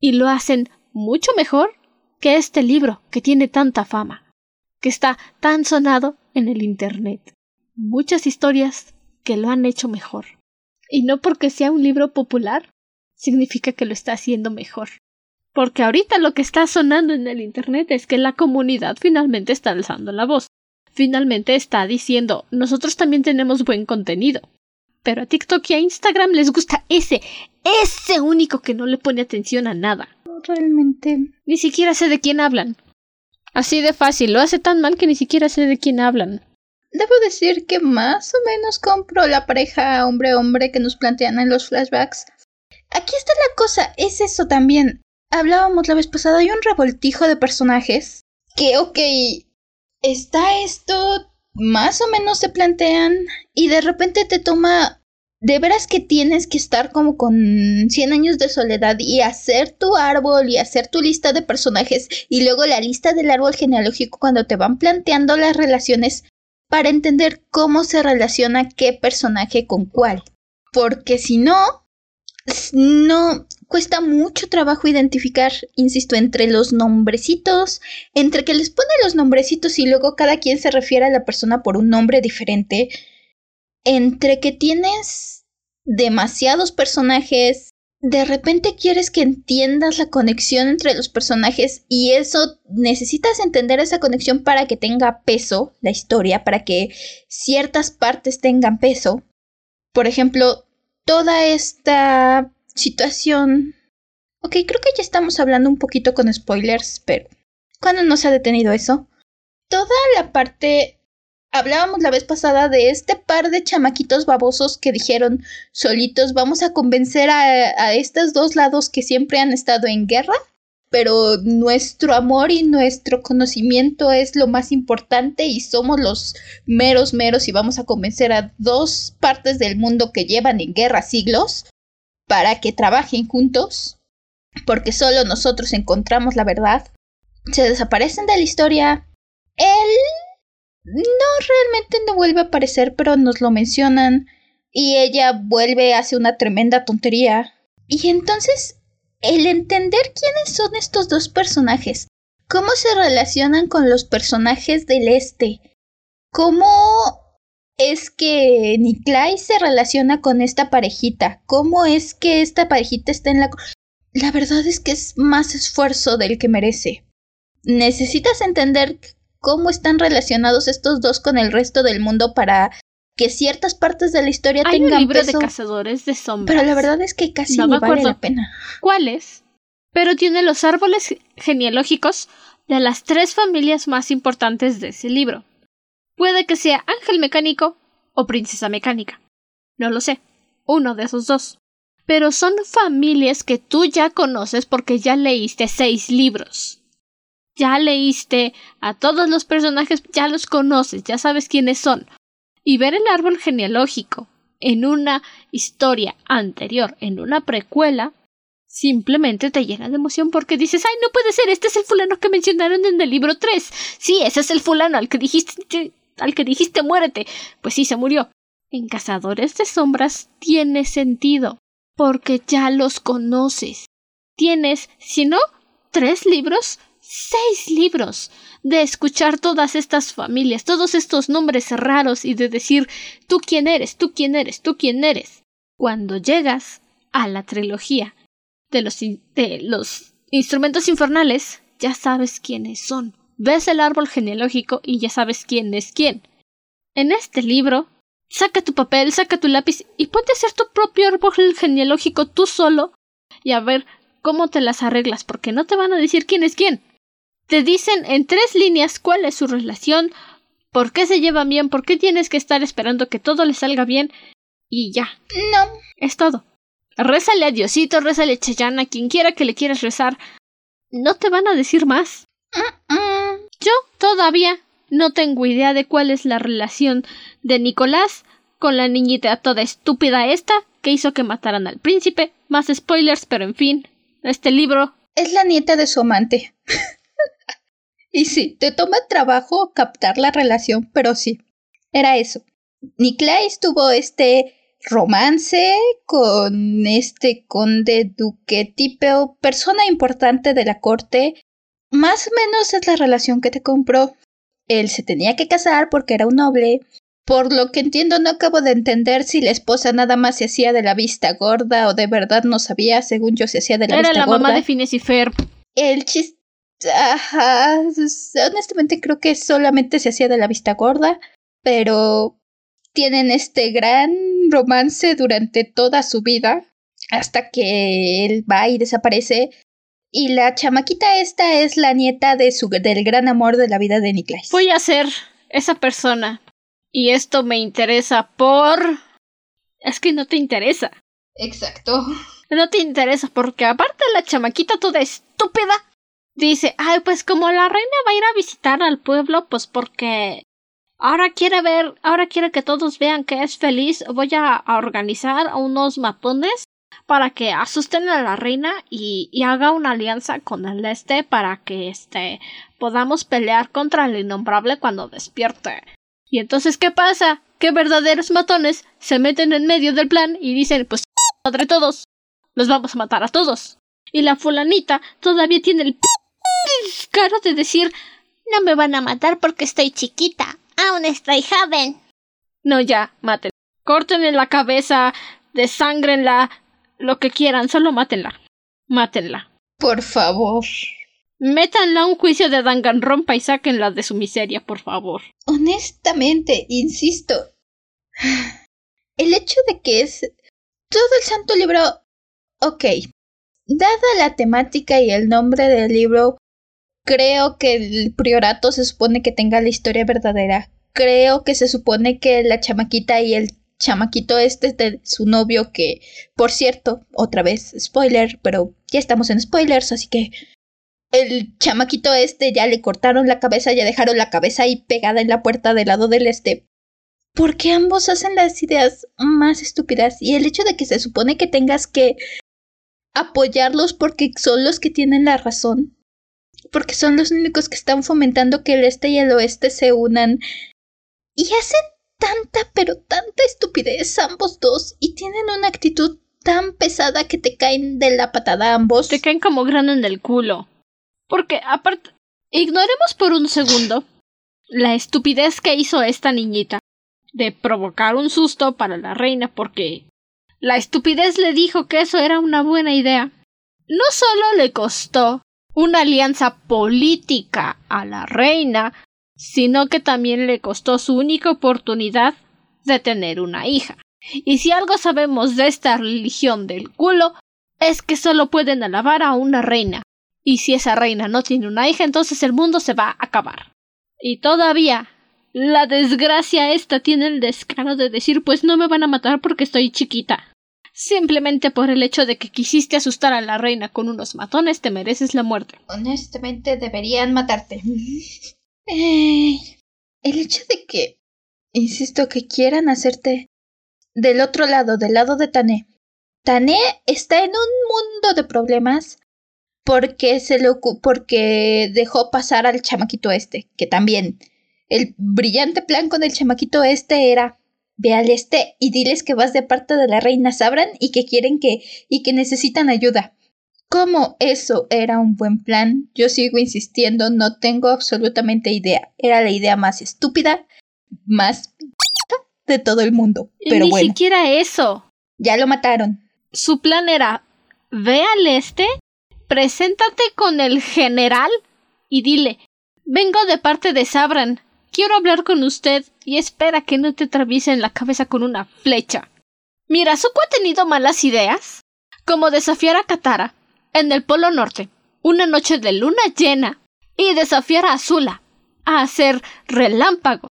y lo hacen mucho mejor que este libro que tiene tanta fama, que está tan sonado en el Internet. Muchas historias que lo han hecho mejor. Y no porque sea un libro popular, significa que lo está haciendo mejor. Porque ahorita lo que está sonando en el Internet es que la comunidad finalmente está alzando la voz. Finalmente está diciendo nosotros también tenemos buen contenido. Pero a TikTok y a Instagram les gusta ese, ese único que no le pone atención a nada. Realmente. Ni siquiera sé de quién hablan. Así de fácil, lo hace tan mal que ni siquiera sé de quién hablan. Debo decir que más o menos compro la pareja hombre-hombre que nos plantean en los flashbacks. Aquí está la cosa, es eso también. Hablábamos la vez pasada, hay un revoltijo de personajes que, ok, está esto, más o menos se plantean y de repente te toma de veras que tienes que estar como con 100 años de soledad y hacer tu árbol y hacer tu lista de personajes y luego la lista del árbol genealógico cuando te van planteando las relaciones para entender cómo se relaciona qué personaje con cuál. Porque si no, no cuesta mucho trabajo identificar, insisto, entre los nombrecitos, entre que les pone los nombrecitos y luego cada quien se refiere a la persona por un nombre diferente, entre que tienes demasiados personajes, de repente quieres que entiendas la conexión entre los personajes y eso necesitas entender esa conexión para que tenga peso la historia, para que ciertas partes tengan peso. Por ejemplo, toda esta situación... Ok, creo que ya estamos hablando un poquito con spoilers, pero ¿cuándo no se ha detenido eso? Toda la parte hablábamos la vez pasada de este par de chamaquitos babosos que dijeron solitos vamos a convencer a, estos dos lados que siempre han estado en guerra, pero nuestro amor y nuestro conocimiento es lo más importante y somos los meros meros y vamos a convencer a dos partes del mundo que llevan en guerra siglos para que trabajen juntos, porque solo nosotros encontramos la verdad. Se desaparecen de la historia. Él no, realmente no vuelve a aparecer, pero nos lo mencionan. Y ella vuelve, hace una tremenda tontería. Y entonces, el entender quiénes son estos dos personajes, cómo se relacionan con los personajes del este, cómo es que Niklai se relaciona con esta parejita, cómo es que esta parejita está en la... La verdad es que es más esfuerzo del que merece. Necesitas entender cómo están relacionados estos dos con el resto del mundo para que ciertas partes de la historia Hay tengan un libro peso. de cazadores de sombras. Pero la verdad es que casi No ni me vale acuerdo. la pena. ¿Cuáles? Pero tiene los árboles genealógicos de las tres familias más importantes de ese libro. Puede que sea ángel mecánico o princesa mecánica. No lo sé. Uno de esos dos. Pero son familias que tú ya conoces porque ya leíste seis libros. Ya leíste a todos los personajes, ya los conoces, ya sabes quiénes son. Y ver el árbol genealógico en una historia anterior, en una precuela, simplemente te llena de emoción porque dices, ay, no puede ser, este es el fulano que mencionaron en el libro 3. Sí, ese es el fulano al que dijiste, al que dijiste muérete. Pues sí, se murió. En Cazadores de Sombras tiene sentido, porque ya los conoces. Tienes, si no, tres libros, seis libros de escuchar todas estas familias, todos estos nombres raros y de decir tú quién eres, tú quién eres, tú quién eres. Cuando llegas a la trilogía de los, de los instrumentos infernales, ya sabes quiénes son. Ves el árbol genealógico y ya sabes quién es quién. En este libro, saca tu papel, saca tu lápiz y ponte a hacer tu propio árbol genealógico tú solo y a ver cómo te las arreglas, porque no te van a decir quién es quién. Te dicen en tres líneas cuál es su relación, por qué se llevan bien, por qué tienes que estar esperando que todo les salga bien y ya. No. Es todo. Rézale a Diosito, rézale a Chayana, a quien quiera que le quieras rezar. No te van a decir más. Yo todavía no tengo idea de cuál es la relación de Nicolás con la niñita toda estúpida esta que hizo que mataran al príncipe. Más spoilers, pero en fin, este libro Es la nieta de su amante. y sí, te toma trabajo captar la relación, pero sí. Era eso. Niklais tuvo este romance con este conde duque tipo persona importante de la corte. Más o menos es la relación que te compró. Él se tenía que casar porque era un noble. Por lo que entiendo, no acabo de entender si la esposa nada más se hacía de la vista gorda o de verdad no sabía, según yo se hacía de la vista gorda. Era la mamá de Phineas y Ferb. El chiste. Ajá. Honestamente creo que solamente se hacía de la vista gorda. Pero tienen este gran romance durante toda su vida. Hasta que él va y desaparece. Y la chamaquita esta es la nieta de su, del gran amor de la vida de Niklaus. Voy a ser esa persona. Y esto me interesa por... Es que no te interesa. Exacto. No te interesa porque aparte la chamaquita toda estúpida dice, ay, pues como la reina va a ir a visitar al pueblo, pues porque ahora quiere ver, ahora quiere que todos vean que es feliz, voy a, organizar unos matones para que asusten a la reina y, haga una alianza con el este para que este podamos pelear contra el innombrable cuando despierte. Y entonces, ¿qué pasa? Que verdaderos matones se meten en medio del plan y dicen, pues, madre todos, los vamos a matar a todos. Y la fulanita todavía tiene el caro de decir, no me van a matar porque estoy chiquita, aún estoy joven. No, ya, mátenla. Córtenle la cabeza, desangrenla, lo que quieran, solo mátenla. Mátenla. Por favor. Métanla a un juicio de Danganronpa y sáquenla de su miseria, por favor. Honestamente, insisto. El hecho de que es todo el santo libro. Ok. Dada la temática y el nombre del libro, creo que el priorato se supone que tenga la historia verdadera. Creo que se supone que la chamaquita y el chamaquito este es de su novio que, por cierto, otra vez, spoiler, pero ya estamos en spoilers, así que el chamaquito este ya le cortaron la cabeza, ya dejaron la cabeza ahí pegada en la puerta del lado del este. Porque ambos hacen las ideas más estúpidas y el hecho de que se supone que tengas que apoyarlos porque son los que tienen la razón, porque son los únicos que están fomentando que el este y el oeste se unan y hacen tanta pero tanta estupidez ambos dos y tienen una actitud tan pesada que te caen de la patada ambos. Te caen como grano en el culo. Porque, aparte, ignoremos por un segundo la estupidez que hizo esta niñita de provocar un susto para la reina porque la estupidez le dijo que eso era una buena idea. No solo le costó una alianza política a la reina, sino que también le costó su única oportunidad de tener una hija. Y si algo sabemos de esta religión del culo, es que solo pueden alabar a una reina, y si esa reina no tiene una hija, entonces el mundo se va a acabar. Y todavía la desgracia esta tiene el descaro de decir pues no me van a matar porque estoy chiquita. Simplemente por el hecho de que quisiste asustar a la reina con unos matones te mereces la muerte. Honestamente deberían matarte. eh, el hecho de que, insisto, que quieran hacerte del otro lado, del lado de Tané. Tané está en un mundo de problemas porque se lo porque dejó pasar al chamaquito este, que también el brillante plan con el chamaquito este era ve al este y diles que vas de parte de la reina Sabran y que quieren que y que necesitan ayuda. ¿Cómo eso era un buen plan? Yo sigo insistiendo, no tengo absolutamente idea. Era la idea más estúpida, más de todo el mundo. Pero Ni siquiera eso. Ya lo mataron. Su plan era ve al este Preséntate con el general y dile Vengo de parte de Sabran. Quiero hablar con usted y espera que no te atraviesen la cabeza con una flecha. Mira, Zuko ha tenido malas ideas, como desafiar a Katara en el Polo Norte, una noche de luna llena, y desafiar a Azula a hacer relámpago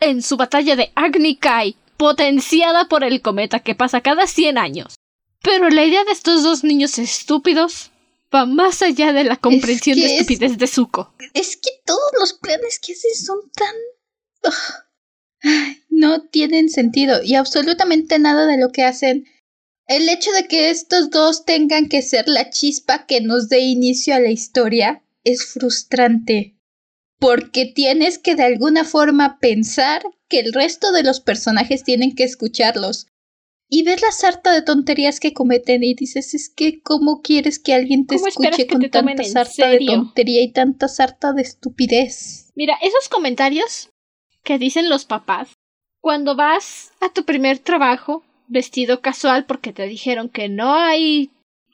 en su batalla de Agni Kai, potenciada por el cometa que pasa cada cien años. Pero la idea de estos dos niños estúpidos va más allá de la comprensión de estupidez de Zuko. Es que todos los planes que hacen son tan... no tienen sentido y absolutamente nada de lo que hacen. El hecho de que estos dos tengan que ser la chispa que nos dé inicio a la historia es frustrante. porque tienes que de alguna forma pensar que el resto de los personajes tienen que escucharlos. Y ves la sarta de tonterías que cometen y dices, es que ¿cómo quieres que alguien te escuche con tanta sarta de tontería y tanta sarta de estupidez? Mira, esos comentarios que dicen los papás cuando vas a tu primer trabajo vestido casual porque te dijeron que no hay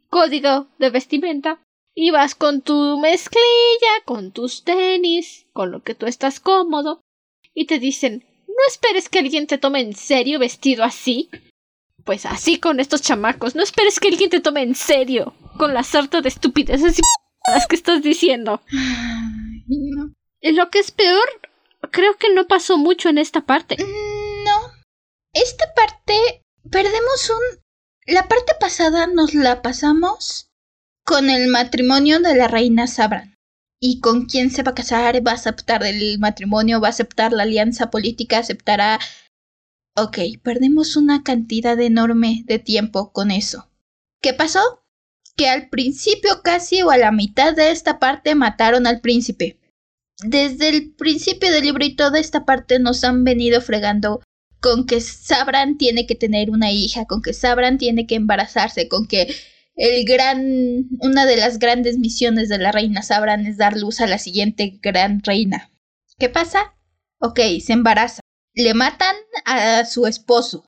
código de vestimenta y vas con tu mezclilla, con tus tenis, con lo que tú estás cómodo y te dicen no esperes que alguien te tome en serio vestido así. Pues así con estos chamacos, no esperes que alguien te tome en serio con la sarta de estupideces y las que estás diciendo. Y lo que es peor, creo que no pasó mucho en esta parte. No. Esta parte perdemos un... La parte pasada nos la pasamos con el matrimonio de la reina Sabran. ¿Y con quién se va a casar? ¿Va a aceptar el matrimonio? ¿Va a aceptar la alianza política? ¿Aceptará? Ok, perdimos una cantidad enorme de tiempo con eso. ¿Qué pasó? Que al principio casi o a la mitad de esta parte mataron al príncipe. Desde el principio del libro y toda esta parte nos han venido fregando con que Sabran tiene que tener una hija, con que Sabran tiene que embarazarse, con que el gran una de las grandes misiones de la reina Sabran es dar luz a la siguiente gran reina. ¿Qué pasa? Ok, se embaraza. Le matan a su esposo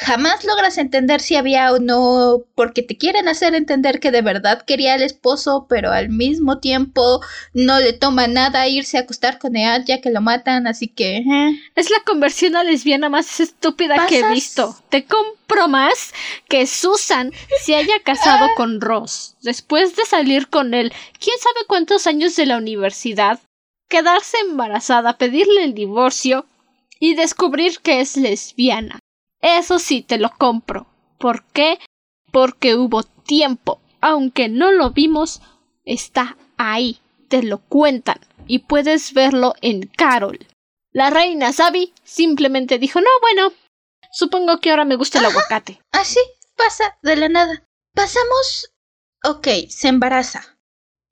jamás logras entender si había o no, porque te quieren hacer entender que de verdad quería al esposo, pero al mismo tiempo no le toma nada irse a acostar con Ead ya que lo matan, así que... Eh. Es la conversión a lesbiana más estúpida que he visto. Te compro más que Susan se haya casado ah. con Ross. Después de salir con él, quién sabe cuántos años de la universidad, quedarse embarazada, pedirle el divorcio y descubrir que es lesbiana. Eso sí te lo compro. ¿Por qué? Porque hubo tiempo. Aunque no lo vimos, está ahí. Te lo cuentan. Y puedes verlo en Carol. La reina Sabi simplemente dijo no, bueno. Supongo que ahora me gusta el aguacate. Así pasa de la nada. Pasamos. Ok, se embaraza.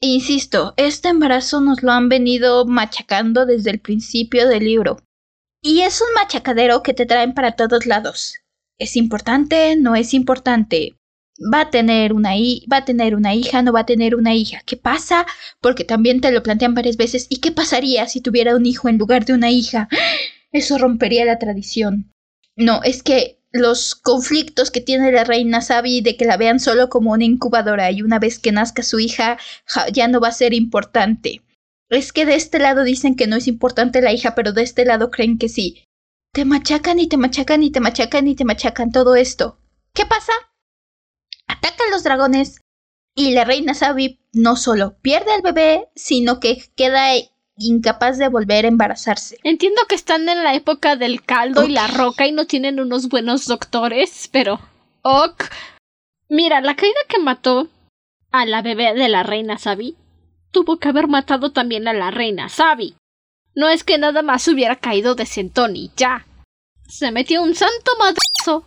Insisto, este embarazo nos lo han venido machacando desde el principio del libro. Y es un machacadero que te traen para todos lados. ¿Es importante? ¿No es importante? ¿Va a tener una va a tener una hija? ¿No va a tener una hija? ¿Qué pasa? Porque también te lo plantean varias veces. ¿Y qué pasaría si tuviera un hijo en lugar de una hija? Eso rompería la tradición. No, es que los conflictos que tiene la reina Sabi de que la vean solo como una incubadora y una vez que nazca su hija ya no va a ser importante. Es que de este lado dicen que no es importante la hija, pero de este lado creen que sí. Te machacan y te machacan y te machacan y te machacan todo esto. ¿Qué pasa? Atacan los dragones y la reina Sabi no solo pierde al bebé, sino que queda incapaz de volver a embarazarse. Entiendo que están en la época del caldo y la roca y no tienen unos buenos doctores, pero... Ok. Mira, la caída que mató a la bebé de la reina Sabi tuvo que haber matado también a la reina Sabi. No es que nada más hubiera caído de sentón y ya. Se metió un santo madrazo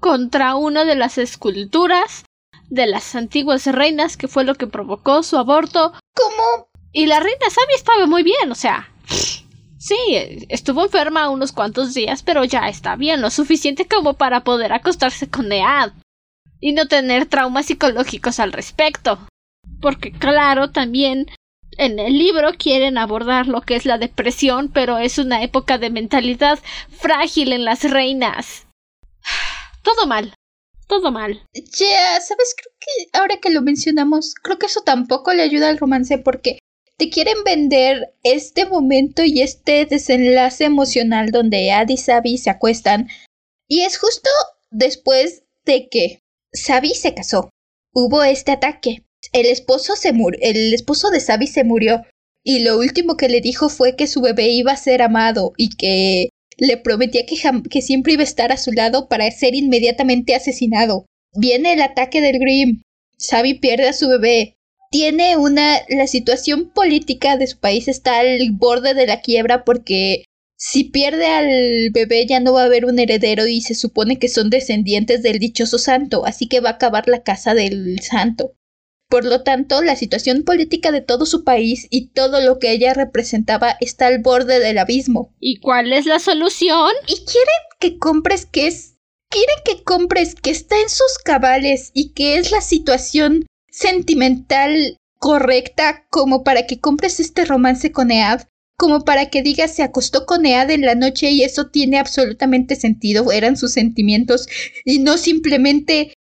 contra una de las esculturas de las antiguas reinas que fue lo que provocó su aborto. ¿Cómo? Y la reina Sabi estaba muy bien, o sea. Sí, estuvo enferma unos cuantos días, pero ya está bien, lo suficiente como para poder acostarse con Nead y no tener traumas psicológicos al respecto porque claro, también en el libro quieren abordar lo que es la depresión, pero es una época de mentalidad frágil en las reinas. Todo mal. Todo mal. Ya, ¿sabes? Creo que ahora que lo mencionamos, creo que eso tampoco le ayuda al romance porque te quieren vender este momento y este desenlace emocional donde Ad y Sabi se acuestan. Y es justo después de que Sabi se casó. Hubo este ataque el esposo se murió, el esposo de Sabi se murió y lo último que le dijo fue que su bebé iba a ser amado y que le prometía que, que siempre iba a estar a su lado para ser inmediatamente asesinado. Viene el ataque del Grimm. Sabi pierde a su bebé. Tiene una. La situación política de su país está al borde de la quiebra porque si pierde al bebé ya no va a haber un heredero y se supone que son descendientes del dichoso santo, así que va a acabar la casa del santo. Por lo tanto, la situación política de todo su país y todo lo que ella representaba está al borde del abismo. ¿Y cuál es la solución? Y quieren que compres que es... Quieren que compres que está en sus cabales y que es la situación sentimental correcta como para que compres este romance con Ead, como para que digas se acostó con Ead en la noche y eso tiene absolutamente sentido, eran sus sentimientos y no simplemente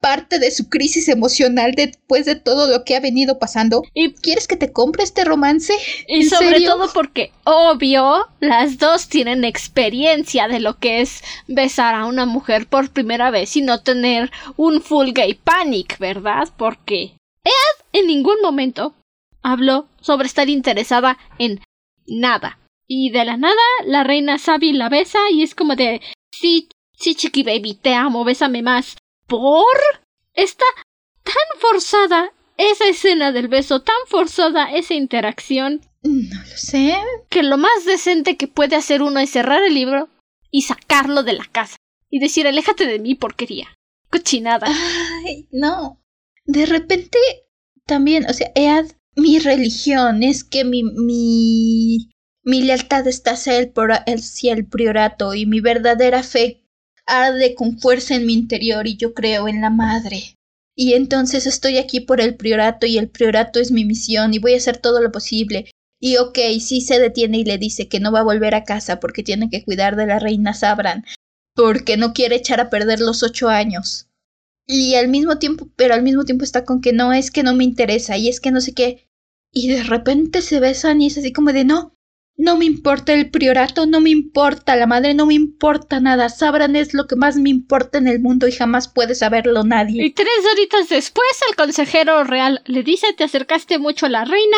parte de su crisis emocional después de todo lo que ha venido pasando. ¿Y quieres que te compre este romance? Y sobre todo porque, obvio, las dos tienen experiencia de lo que es besar a una mujer por primera vez y no tener un full gay panic, ¿verdad? Porque Ed en ningún momento habló sobre estar interesada en nada. Y de la nada, la reina Sabi la besa y es como de sí, sí, chiqui baby, te amo, bésame más. ¿Por? Está tan forzada esa escena del beso, tan forzada esa interacción. No lo sé. Que lo más decente que puede hacer uno es cerrar el libro y sacarlo de la casa. Y decir, aléjate de mí, porquería. Cochinada. Ay, no. De repente, también, o sea, Ead, mi religión es que mi, mi, mi lealtad está hacia el, hacia el priorato y mi verdadera fe arde con fuerza en mi interior y yo creo en la madre. Y entonces estoy aquí por el priorato y el priorato es mi misión y voy a hacer todo lo posible. Y ok, sí se detiene y le dice que no va a volver a casa porque tiene que cuidar de la reina Sabran, porque no quiere echar a perder los ocho años. Y al mismo tiempo, pero al mismo tiempo está con que no es que no me interesa y es que no sé qué. Y de repente se besan y es así como de no, no me importa el priorato, no me importa la madre, no me importa nada. Sabran es lo que más me importa en el mundo y jamás puede saberlo nadie. Y tres horitas después el consejero real le dice te acercaste mucho a la reina,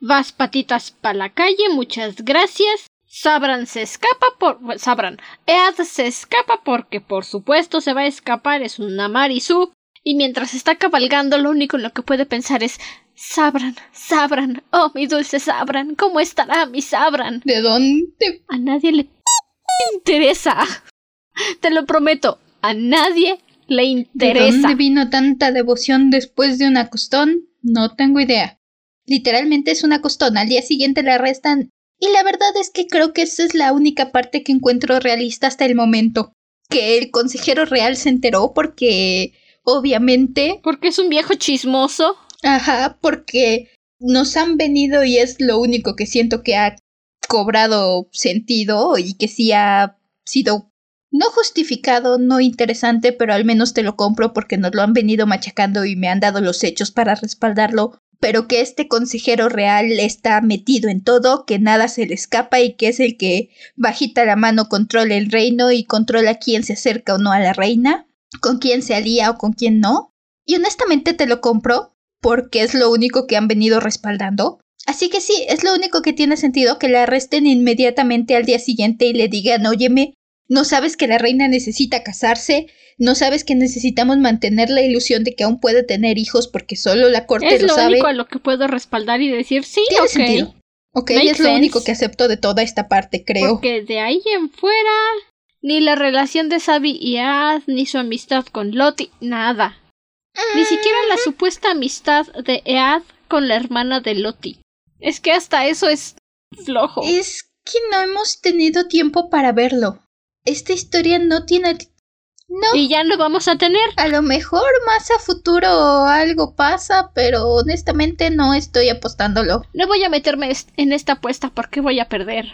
vas patitas para la calle, muchas gracias. Sabran se escapa por... Sabran. Ead se escapa porque por supuesto se va a escapar, es una Marisu. Y mientras está cabalgando lo único en lo que puede pensar es Sabran, Sabran, oh mi dulce Sabran, ¿cómo estará mi Sabran? ¿De dónde? A nadie le interesa. Te lo prometo, a nadie le interesa. ¿De dónde vino tanta devoción después de un acostón? No tengo idea. Literalmente es un acostón, al día siguiente la arrestan y la verdad es que creo que esa es la única parte que encuentro realista hasta el momento. Que el consejero real se enteró porque obviamente... Porque es un viejo chismoso. Ajá, porque nos han venido y es lo único que siento que ha cobrado sentido y que sí ha sido no justificado, no interesante, pero al menos te lo compro porque nos lo han venido machacando y me han dado los hechos para respaldarlo, pero que este consejero real está metido en todo, que nada se le escapa y que es el que bajita la mano controla el reino y controla quién se acerca o no a la reina, con quién se alía o con quién no. Y honestamente te lo compro, porque es lo único que han venido respaldando. Así que sí, es lo único que tiene sentido que la arresten inmediatamente al día siguiente y le digan, óyeme, no sabes que la reina necesita casarse, no sabes que necesitamos mantener la ilusión de que aún puede tener hijos porque solo la corte lo, sabe. Es lo único a lo que puedo respaldar y decir sí, tiene sentido. Ok, es lo único que acepto de toda esta parte, creo. Porque de ahí en fuera, ni la relación de Sabi y Az, ni su amistad con Loti, nada. Ni siquiera la supuesta amistad de Ead con la hermana de Loti. Es que hasta eso es flojo. Es que no hemos tenido tiempo para verlo. Esta historia no tiene... No. Y ya lo vamos a tener. A lo mejor más a futuro algo pasa, pero honestamente no estoy apostándolo. No voy a meterme en esta apuesta porque voy a perder.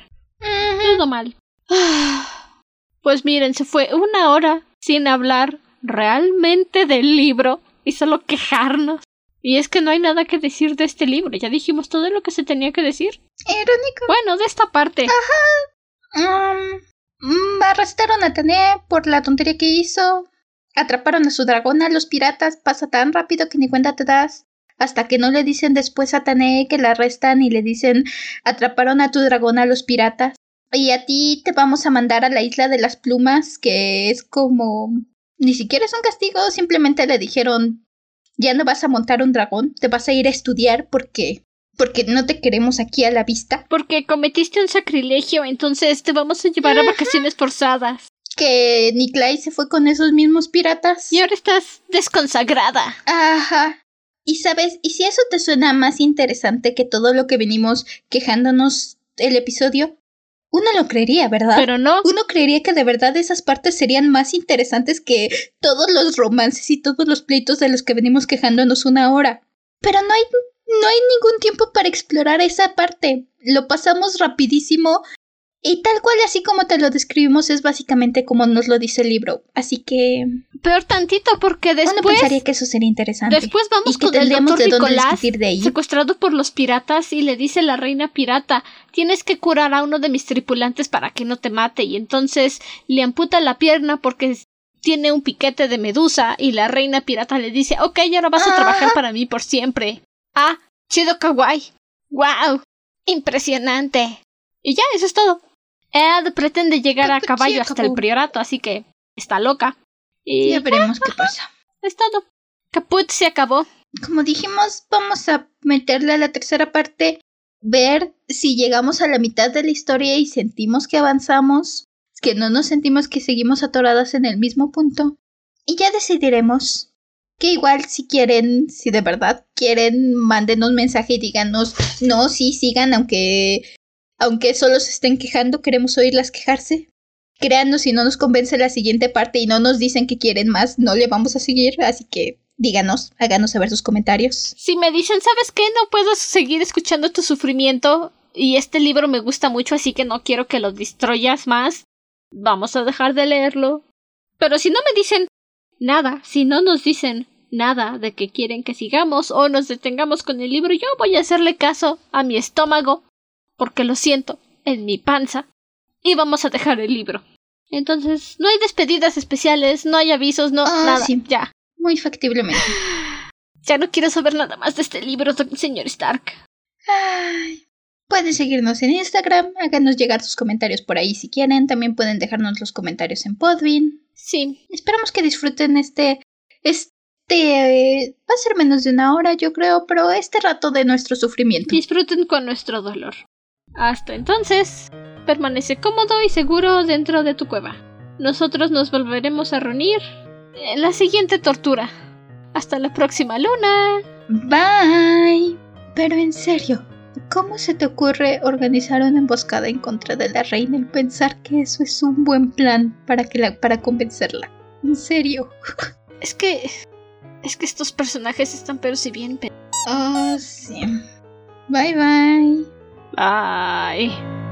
Todo mal. Pues miren, se fue una hora sin hablar realmente del libro y solo quejarnos. Y es que no hay nada que decir de este libro, ya dijimos todo lo que se tenía que decir. Irónico. Bueno, de esta parte. Ajá. Um, arrestaron a Tané por la tontería que hizo. Atraparon a su dragón a los piratas. Pasa tan rápido que ni cuenta te das. Hasta que no le dicen después a Tané que la arrestan y le dicen atraparon a tu dragón a los piratas. Y a ti te vamos a mandar a la isla de las plumas, que es como ni siquiera es un castigo, simplemente le dijeron, ya no vas a montar un dragón, te vas a ir a estudiar porque porque no te queremos aquí a la vista. Porque cometiste un sacrilegio, entonces te vamos a llevar a vacaciones forzadas. Que Niklai se fue con esos mismos piratas. Y ahora estás desconsagrada. Ajá. Y sabes, y si eso te suena más interesante que todo lo que venimos quejándonos el episodio, uno lo creería, ¿verdad? Pero no. Uno creería que de verdad esas partes serían más interesantes que todos los romances y todos los pleitos de los que venimos quejándonos una hora. Pero no hay, no hay ningún tiempo para explorar esa parte. Lo pasamos rapidísimo y tal cual así como te lo describimos es básicamente como nos lo dice el libro. Así que... Peor tantito porque después... Uno pensaría que eso sería interesante. Después vamos y que con el tendríamos doctor de Nicolás, discutir de ahí. secuestrado por los piratas y le dice la reina pirata, tienes que curar a uno de mis tripulantes para que no te mate y entonces le amputa la pierna porque tiene un piquete de medusa y la reina pirata le dice, ok, ahora vas a trabajar para mí por siempre. Ah, chido kawaii. Wow, impresionante. Y ya, eso es todo. Ed pretende llegar a caballo hasta el priorato, así que está loca. Y Ya veremos qué pasa. es todo. Caput se acabó. Como dijimos, vamos a meterle a la tercera parte, ver si llegamos a la mitad de la historia y sentimos que avanzamos, que no nos sentimos que seguimos atoradas en el mismo punto. Y ya decidiremos que igual si quieren, si de verdad quieren, mándenos mensaje y díganos, no, sí, sigan, aunque, aunque solo se estén quejando, queremos oírlas quejarse. Créanos, si no nos convence la siguiente parte y no nos dicen que quieren más, no le vamos a seguir, así que díganos, háganos saber sus comentarios. Si me dicen, ¿sabes qué? No puedo seguir escuchando tu sufrimiento y este libro me gusta mucho, así que no quiero que lo destruyas más. Vamos a dejar de leerlo. Pero si no me dicen nada, si no nos dicen nada de que quieren que sigamos o nos detengamos con el libro, yo voy a hacerle caso a mi estómago, porque lo siento en mi panza, y vamos a dejar el libro. Entonces, no hay despedidas especiales, no hay avisos, no, Ah, nada, sí. ya. Muy factiblemente. Ya no quiero saber nada más de este libro, señor Stark. Ay. Pueden seguirnos en Instagram, háganos llegar sus comentarios por ahí si quieren. También pueden dejarnos los comentarios en Podbean. Sí, Esperamos que disfruten este. Este. eh, va a ser menos de una hora, yo creo, pero este rato de nuestro sufrimiento. disfruten con nuestro dolor. Hasta entonces, permanece cómodo y seguro dentro de tu cueva. Nosotros nos volveremos a reunir en la siguiente tortura. Hasta la próxima luna. Bye. Pero en serio, ¿cómo se te ocurre organizar una emboscada en contra de la reina y pensar que eso es un buen plan para que la, para convencerla? En serio. Es que... Es que estos personajes están pero si bien... pe- Oh, sí. Bye bye. Bye.